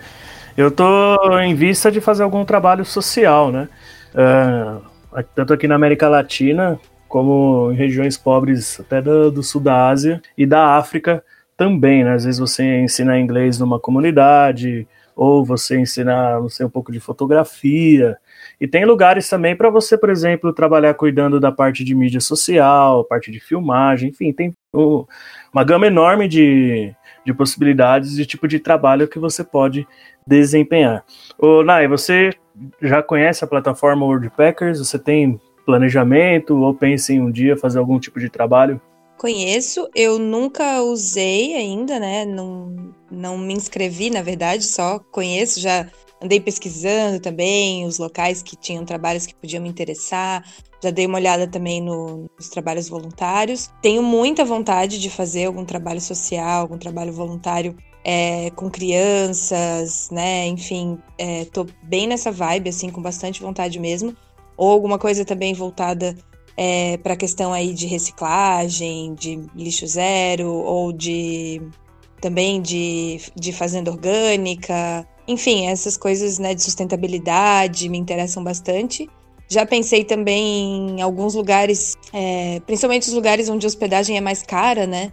Eu tô em vista de fazer algum trabalho social, né? Uh, tanto aqui na América Latina, como em regiões pobres até do, do sul da Ásia e da África também, né? Às vezes você ensina inglês numa comunidade, ou você ensinar, não sei, um pouco de fotografia. E tem lugares também para você, por exemplo, trabalhar cuidando da parte de mídia social, parte de filmagem, enfim, tem uma gama enorme de, de possibilidades de tipo de trabalho que você pode desempenhar. Ô, Nai, você já conhece a plataforma WordPackers? Você tem planejamento ou pensa em um dia fazer algum tipo de trabalho? Conheço, eu nunca usei ainda, né? Não, não me inscrevi, na verdade, só conheço, já andei pesquisando também os locais que tinham trabalhos que podiam me interessar, já dei uma olhada também no, nos trabalhos voluntários. Tenho muita vontade de fazer algum trabalho social, algum trabalho voluntário é, com crianças, né? Enfim, é, tô bem nessa vibe, assim, com bastante vontade mesmo. Ou alguma coisa também voltada é, para a questão aí de reciclagem, de lixo zero, ou de também de, de fazenda orgânica. Enfim, essas coisas né, de sustentabilidade me interessam bastante. Já pensei também em alguns lugares, é, principalmente os lugares onde a hospedagem é mais cara, né?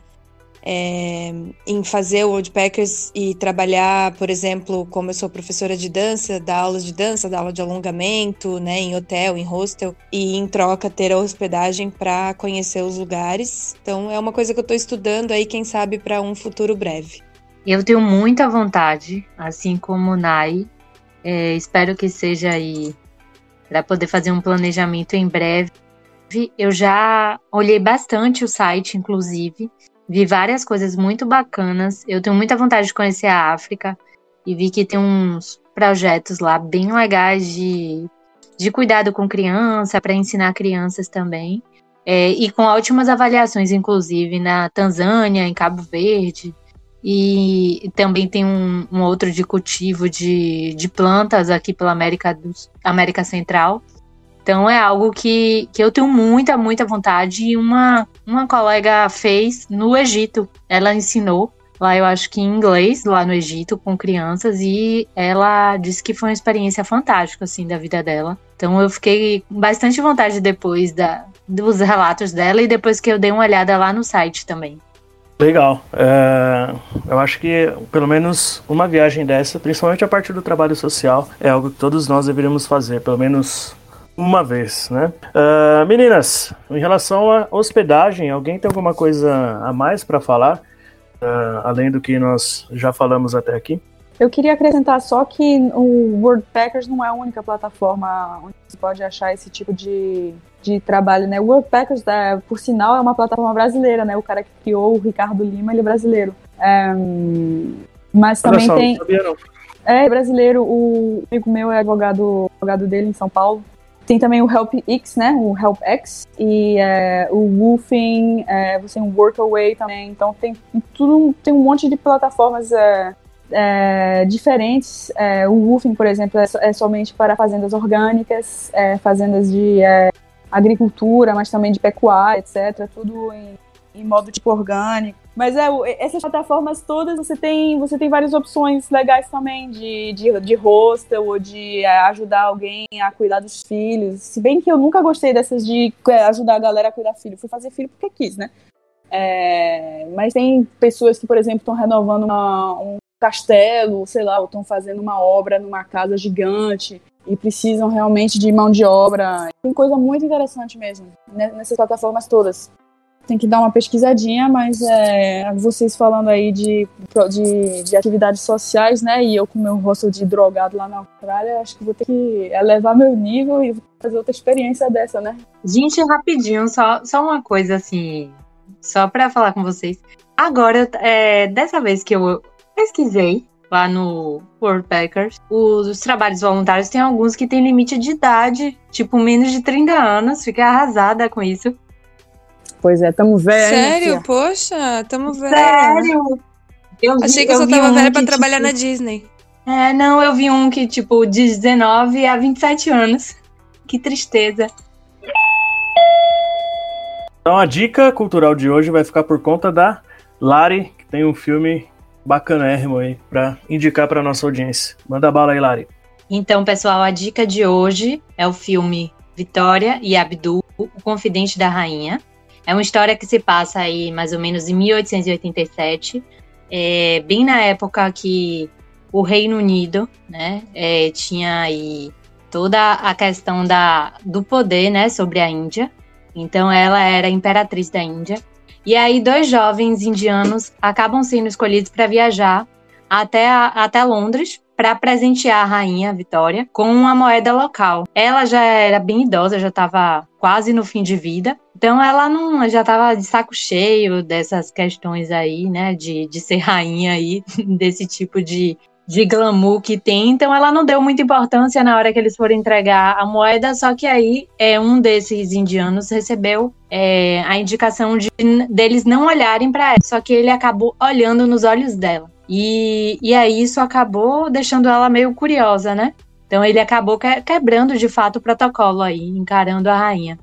É, em fazer o Woodpeckers e trabalhar, por exemplo, como eu sou professora de dança, dar aulas de dança, dar aula de alongamento, né, em hotel, em hostel, e em troca ter a hospedagem para conhecer os lugares. Então é uma coisa que eu estou estudando aí, quem sabe, para um futuro breve. Eu tenho muita vontade, assim como o Nai. É, espero que seja aí para poder fazer um planejamento em breve. Eu já olhei bastante o site, inclusive, vi várias coisas muito bacanas. Eu tenho muita vontade de conhecer a África e vi que tem uns projetos lá bem legais de, de cuidado com criança, para ensinar crianças também. É, e com ótimas avaliações, inclusive, na Tanzânia, em Cabo Verde. E também tem um, um outro de cultivo de, de plantas aqui pela América, do, América Central. Então é algo que, que eu tenho muita, muita vontade. E uma, uma colega fez no Egito. Ela ensinou lá, eu acho que em inglês, lá no Egito, com crianças. E ela disse que foi uma experiência fantástica, assim, da vida dela. Então eu fiquei com bastante vontade depois da, dos relatos dela e depois que eu dei uma olhada lá no site também. Legal. É, eu acho que pelo menos uma viagem dessa, principalmente a partir do trabalho social, é algo que todos nós deveríamos fazer, pelo menos uma vez, né? Uh, meninas, em relação à hospedagem, alguém tem alguma coisa a mais para falar, uh, além do que nós já falamos até aqui? Eu queria acrescentar só que o WordPackers não é a única plataforma onde você pode achar esse tipo de, de trabalho, né? O WordPackers, é, por sinal, é uma plataforma brasileira, né? O cara que criou, o Ricardo Lima, ele é brasileiro. É, mas também só, tem... É brasileiro, o amigo meu é advogado, advogado dele em São Paulo. Tem também o HelpX, né? O HelpX e é, o Woofing, é, você tem o Workaway também. Então tem tudo, tem um monte de plataformas é, é, diferentes. É, o Woofing, por exemplo, é, é, somente para fazendas orgânicas, é, fazendas de é, agricultura, mas também de pecuária, etc. Tudo em, em modo tipo orgânico. Mas é, essas plataformas todas você tem, você tem várias opções legais também de, de, de hostel ou de é, ajudar alguém a cuidar dos filhos. Se bem que eu nunca gostei dessas de ajudar a galera a cuidar filho. Fui fazer filho porque quis, né? É, mas tem pessoas que, por exemplo, estão renovando uma, um castelo, sei lá, ou estão fazendo uma obra numa casa gigante e precisam realmente de mão de obra. Tem coisa muito interessante mesmo né, nessas plataformas todas. Tem que dar uma pesquisadinha, mas é, vocês falando aí de, de, de, atividades sociais, né? E eu com meu rosto de drogado lá na Austrália, acho que vou ter que elevar meu nível e fazer outra experiência dessa, né? Gente, rapidinho, só, só uma coisa assim, só para falar com vocês. Agora, é, dessa vez que eu pesquisei lá no Worldpackers, os, os trabalhos voluntários tem alguns que tem limite de idade, tipo menos de 30 anos. Fiquei arrasada com isso. Pois é, tamo velho. Sério? Poxa, tamo velho. Sério? Eu vi, Achei que eu, só tava um velha pra trabalhar tipo... na Disney. É, não, eu vi um que, tipo, de 19 a 27 anos. <laughs> Que tristeza. Então a dica cultural de hoje vai ficar por conta da Lari, que tem um filme bacanérrimo aí para indicar para nossa audiência. Manda bala aí, Lari. Então, pessoal, a dica de hoje é o filme Vitória e Abdul, o Confidente da Rainha. É uma história que se passa aí mais ou menos em 1887, é, bem na época que o Reino Unido, né? É, tinha aí toda a questão da, do poder, né, sobre a Índia. Então ela era imperatriz da Índia. E aí dois jovens indianos acabam sendo escolhidos para viajar até, a, até Londres para presentear a rainha Vitória com uma moeda local. Ela já era bem idosa, já estava quase no fim de vida. Então ela não já estava de saco cheio dessas questões aí, né, de, de ser rainha aí, <laughs> desse tipo de, de glamour que tem, então ela não deu muita importância na hora que eles foram entregar a moeda, só que aí é, um desses indianos recebeu é, a indicação de deles não olharem para ela, só que ele acabou olhando nos olhos dela. E, e aí isso acabou deixando ela meio curiosa, né? Então ele acabou quebrando de fato o protocolo aí, encarando a rainha.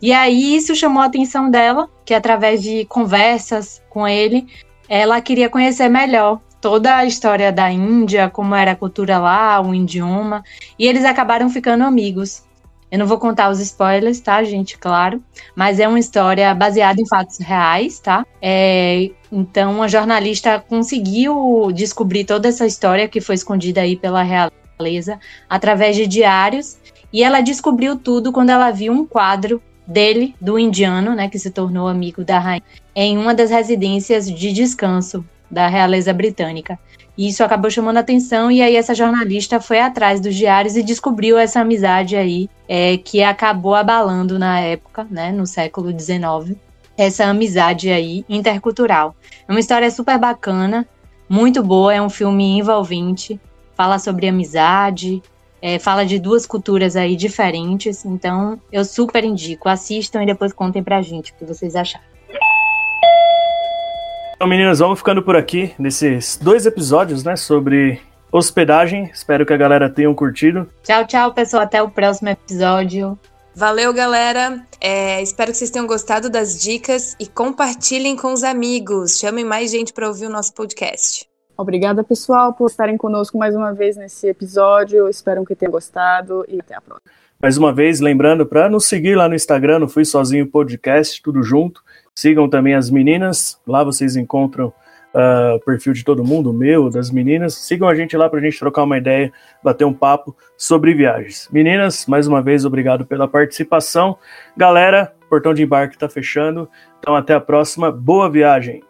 E aí isso chamou a atenção dela, que através de conversas com ele, ela queria conhecer melhor toda a história da Índia, como era a cultura lá, o idioma, e eles acabaram ficando amigos. Eu não vou contar os spoilers, tá, gente? Claro. Mas é uma história baseada em fatos reais, tá? É, então, a jornalista conseguiu descobrir toda essa história que foi escondida aí pela realeza através de diários. E ela descobriu tudo quando ela viu um quadro dele, do indiano, né, que se tornou amigo da rainha, em uma das residências de descanso da realeza britânica. E isso acabou chamando a atenção, e aí essa jornalista foi atrás dos diários e descobriu essa amizade aí, é, que acabou abalando na época, né, no século XIX, essa amizade aí intercultural. É uma história super bacana, muito boa, é um filme envolvente, fala sobre amizade, é, fala de duas culturas aí diferentes, então eu super indico, assistam e depois contem pra gente o que vocês acharam. Então, meninas, vamos ficando por aqui nesses dois episódios, né, sobre hospedagem. Espero que a galera tenha curtido. Tchau, tchau, pessoal. Até o próximo episódio. Valeu, galera. É, espero que vocês tenham gostado das dicas e compartilhem com os amigos. Chamem mais gente para ouvir o nosso podcast. Obrigada, pessoal, por estarem conosco mais uma vez nesse episódio. Espero que tenham gostado e até a próxima. Mais uma vez, lembrando para nos seguir lá no Instagram, no Fui Sozinho Podcast, tudo junto. Sigam também as meninas, lá vocês encontram uh, o perfil de todo mundo, meu, das meninas. Sigam a gente lá para a gente trocar uma ideia, bater um papo sobre viagens. Meninas, mais uma vez, obrigado pela participação. Galera, portão de embarque está fechando, então até a próxima. Boa viagem!